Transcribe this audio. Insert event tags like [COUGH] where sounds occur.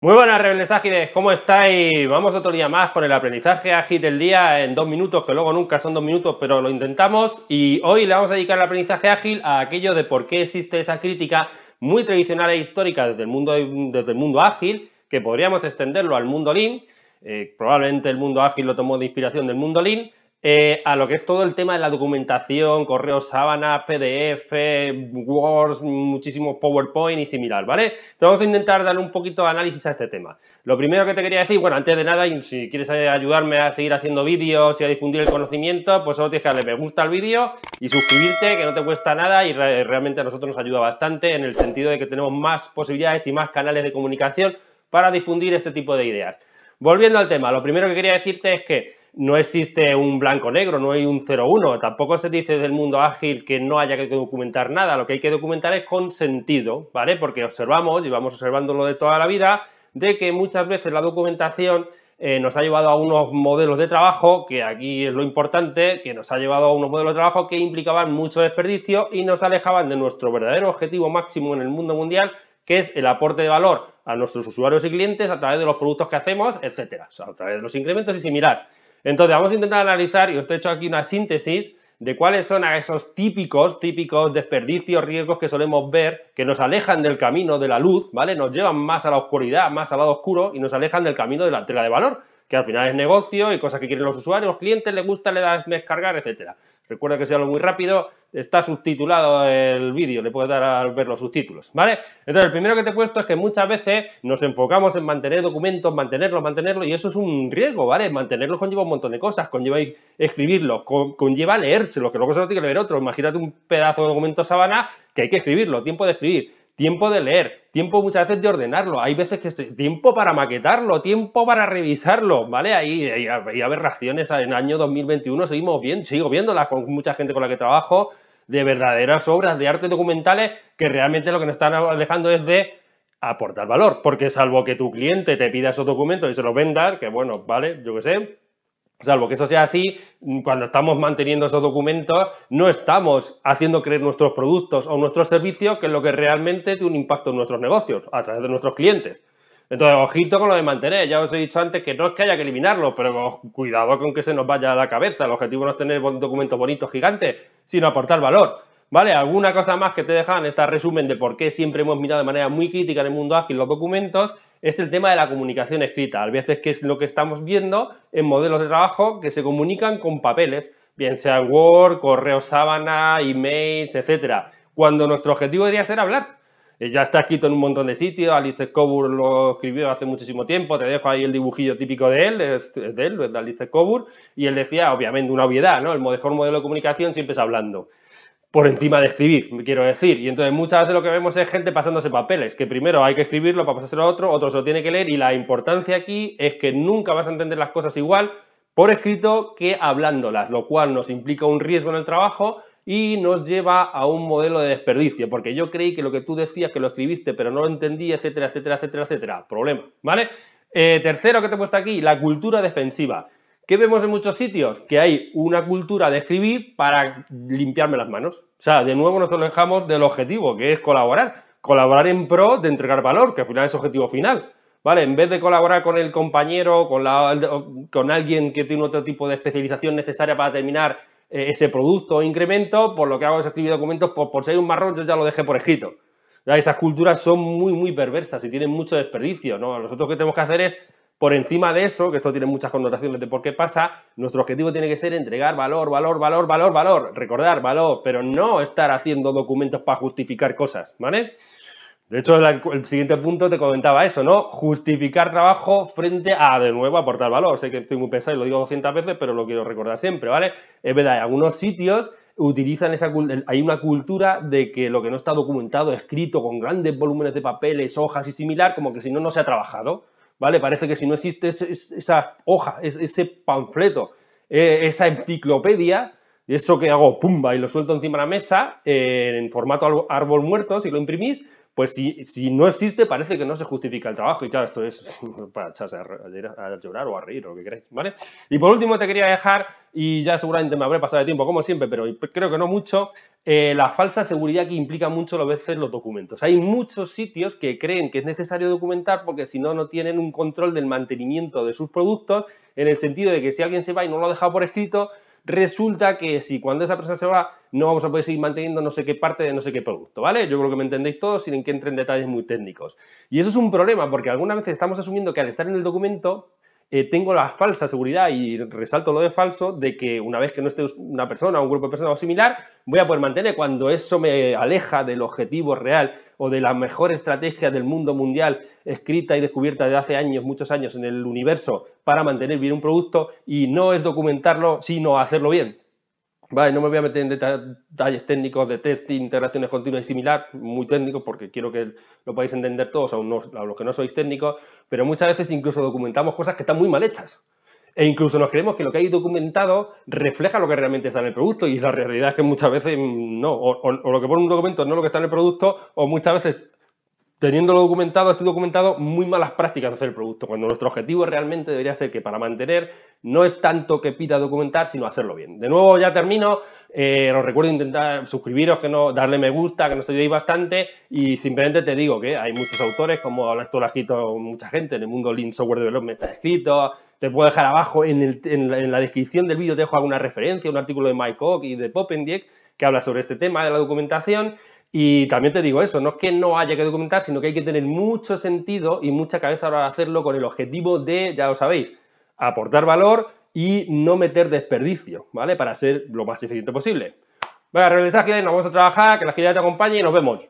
Muy buenas rebeldes ágiles, ¿cómo estáis? Vamos otro día más con el aprendizaje ágil del día en dos minutos, que luego nunca son dos minutos, pero lo intentamos. Y hoy le vamos a dedicar el aprendizaje ágil a aquello de por qué existe esa crítica muy tradicional e histórica desde el mundo, desde el mundo ágil, que podríamos extenderlo al mundo lean. Eh, probablemente el mundo ágil lo tomó de inspiración del mundo lean, eh, a lo que es todo el tema de la documentación, correos sábana, PDF, Word, muchísimos PowerPoint y similar, ¿vale? Entonces vamos a intentar darle un poquito de análisis a este tema. Lo primero que te quería decir, bueno, antes de nada, si quieres ayudarme a seguir haciendo vídeos y a difundir el conocimiento, pues solo tienes que darle me gusta al vídeo y suscribirte, que no te cuesta nada y realmente a nosotros nos ayuda bastante en el sentido de que tenemos más posibilidades y más canales de comunicación para difundir este tipo de ideas. Volviendo al tema, lo primero que quería decirte es que no existe un blanco-negro, no hay un 0-1, tampoco se dice del mundo ágil que no haya que documentar nada, lo que hay que documentar es con sentido, ¿vale? Porque observamos, y vamos observándolo de toda la vida, de que muchas veces la documentación eh, nos ha llevado a unos modelos de trabajo, que aquí es lo importante, que nos ha llevado a unos modelos de trabajo que implicaban mucho desperdicio y nos alejaban de nuestro verdadero objetivo máximo en el mundo mundial, que es el aporte de valor a nuestros usuarios y clientes a través de los productos que hacemos, etcétera, a través de los incrementos y similar. Entonces, vamos a intentar analizar, y os he hecho aquí una síntesis de cuáles son esos típicos, típicos desperdicios, riesgos que solemos ver, que nos alejan del camino de la luz, ¿vale? Nos llevan más a la oscuridad, más al lado oscuro y nos alejan del camino de la entrega de valor, que al final es negocio y cosas que quieren los usuarios, los clientes, les gusta, le das descargar, etcétera. Recuerda que sea algo muy rápido, está subtitulado el vídeo, le puedes dar a ver los subtítulos, ¿vale? Entonces, el primero que te he puesto es que muchas veces nos enfocamos en mantener documentos, mantenerlos, mantenerlos, y eso es un riesgo, ¿vale? Mantenerlos conlleva un montón de cosas, conlleva escribirlos, conlleva leérselos, que luego se lo tiene que leer otro. Imagínate un pedazo de documento sabana que hay que escribirlo, tiempo de escribir tiempo de leer, tiempo muchas veces de ordenarlo, hay veces que tiempo para maquetarlo, tiempo para revisarlo, ¿vale? Ahí hay, hay aberraciones en el año 2021, seguimos bien, sigo viéndolas con mucha gente con la que trabajo, de verdaderas obras de arte documentales que realmente lo que nos están alejando es de aportar valor, porque salvo que tu cliente te pida esos documentos y se los vendas, que bueno, vale, yo qué sé, Salvo que eso sea así, cuando estamos manteniendo esos documentos, no estamos haciendo creer nuestros productos o nuestros servicios, que es lo que realmente tiene un impacto en nuestros negocios, a través de nuestros clientes. Entonces, ojito con lo de mantener. Ya os he dicho antes que no es que haya que eliminarlo, pero cuidado con que se nos vaya a la cabeza. El objetivo no es tener documentos bonitos, gigantes, sino aportar valor. ¿Vale? ¿Alguna cosa más que te dejan este resumen de por qué siempre hemos mirado de manera muy crítica en el mundo ágil los documentos? Es el tema de la comunicación escrita. A veces que es lo que estamos viendo en modelos de trabajo que se comunican con papeles, bien sea Word, correo sábana, emails, etcétera. Cuando nuestro objetivo debería ser hablar. Eh, ya está escrito en un montón de sitios, Alistair Coburn lo escribió hace muchísimo tiempo, te dejo ahí el dibujillo típico de él, es de él, de Alistair Coburn, y él decía, obviamente, una obviedad, ¿no? El mejor modelo de comunicación siempre es hablando por encima de escribir, quiero decir. Y entonces muchas veces lo que vemos es gente pasándose papeles, que primero hay que escribirlo para pasárselo a otro, otro se lo tiene que leer y la importancia aquí es que nunca vas a entender las cosas igual por escrito que hablándolas, lo cual nos implica un riesgo en el trabajo y nos lleva a un modelo de desperdicio, porque yo creí que lo que tú decías, que lo escribiste, pero no lo entendí, etcétera, etcétera, etcétera, etcétera. Problema, ¿vale? Eh, tercero que te he puesto aquí, la cultura defensiva. ¿Qué vemos en muchos sitios? Que hay una cultura de escribir para limpiarme las manos. O sea, de nuevo nos alejamos del objetivo, que es colaborar. Colaborar en pro de entregar valor, que al final es objetivo final. ¿Vale? En vez de colaborar con el compañero, con, la, con alguien que tiene otro tipo de especialización necesaria para terminar eh, ese producto o incremento, por lo que hago es escribir documentos, por, por ser un marrón, yo ya lo dejé por escrito. Esas culturas son muy, muy perversas y tienen mucho desperdicio. ¿no? Nosotros lo que tenemos que hacer es por encima de eso, que esto tiene muchas connotaciones de por qué pasa, nuestro objetivo tiene que ser entregar valor, valor, valor, valor, valor, recordar valor, pero no estar haciendo documentos para justificar cosas, ¿vale? De hecho, el, siguiente punto te comentaba eso, ¿no? Justificar trabajo frente a, de nuevo, aportar valor. Sé que estoy muy pesado y lo digo 200 veces, pero lo quiero recordar siempre, ¿vale? Es verdad, en algunos sitios utilizan esa hay una cultura de que lo que no está documentado, escrito con grandes volúmenes de papeles, hojas y similar, como que si no, no se ha trabajado. ¿Vale? Parece que si no existe esa hoja, ese panfleto, eh, esa enciclopedia, eso que hago, pumba, y lo suelto encima de la mesa, en formato árbol muerto, si lo imprimís, pues si, si no existe, parece que no se justifica el trabajo. Y claro, esto es [LAUGHS] para echarse a, llorar o a reír o lo que queráis, ¿vale? Y por último te quería dejar, y ya seguramente me habré pasado de tiempo como siempre, pero creo que no mucho, eh, la falsa seguridad que implica mucho a veces los documentos. Hay muchos sitios que creen que es necesario documentar porque si no, no tienen un control del mantenimiento de sus productos, en el sentido de que si alguien se va y no lo ha dejado por escrito, resulta que si cuando esa persona se va, no vamos a poder seguir manteniendo no sé qué parte de no sé qué producto, ¿vale? Yo creo que me entendéis todos sin que entre en detalles muy técnicos. Y eso es un problema, porque algunas veces estamos asumiendo que al estar en el documento eh, tengo la falsa seguridad, y resalto lo de falso, de que una vez que no esté una persona, un grupo de personas o similar, voy a poder mantener cuando eso me aleja del objetivo real o de la mejor estrategia del mundo mundial escrita y descubierta de hace años, muchos años en el universo para mantener bien un producto y no es documentarlo, sino hacerlo bien. Vale, no me voy a meter en detalles técnicos de testing, integraciones continuas y similar, muy técnicos, porque quiero que lo podáis entender todos, a, los que no sois técnicos, pero muchas veces incluso documentamos cosas que están muy mal hechas. E incluso nos creemos que lo que hay documentado refleja lo que realmente está en el producto y la realidad es que muchas veces no, o, o lo que pone un documento no lo que está en el producto, o muchas veces teniéndolo documentado, estoy documentado, muy malas prácticas de hacer el producto, cuando nuestro objetivo realmente debería ser que para mantener no es tanto que pida documentar, sino hacerlo bien. De nuevo, ya termino, eh, os recuerdo intentar suscribiros, que no, darle me gusta, que nos ayudéis bastante y simplemente te digo que hay muchos autores, como esto lo ha escrito mucha gente, en el mundo Lean Software Development está escrito, te puedo dejar abajo en, la descripción del vídeo, te dejo alguna referencia, un artículo de Mike Koch y de Popendiek que habla sobre este tema de la documentación y también te digo eso, no es que no haya que documentar, sino que hay que tener mucho sentido y mucha cabeza para hacerlo con el objetivo de, ya lo sabéis, aportar valor y no meter desperdicio, ¿vale? Para ser lo más eficiente posible. Venga, regresad, nos vamos a trabajar, que la agilidad te acompañe y nos vemos.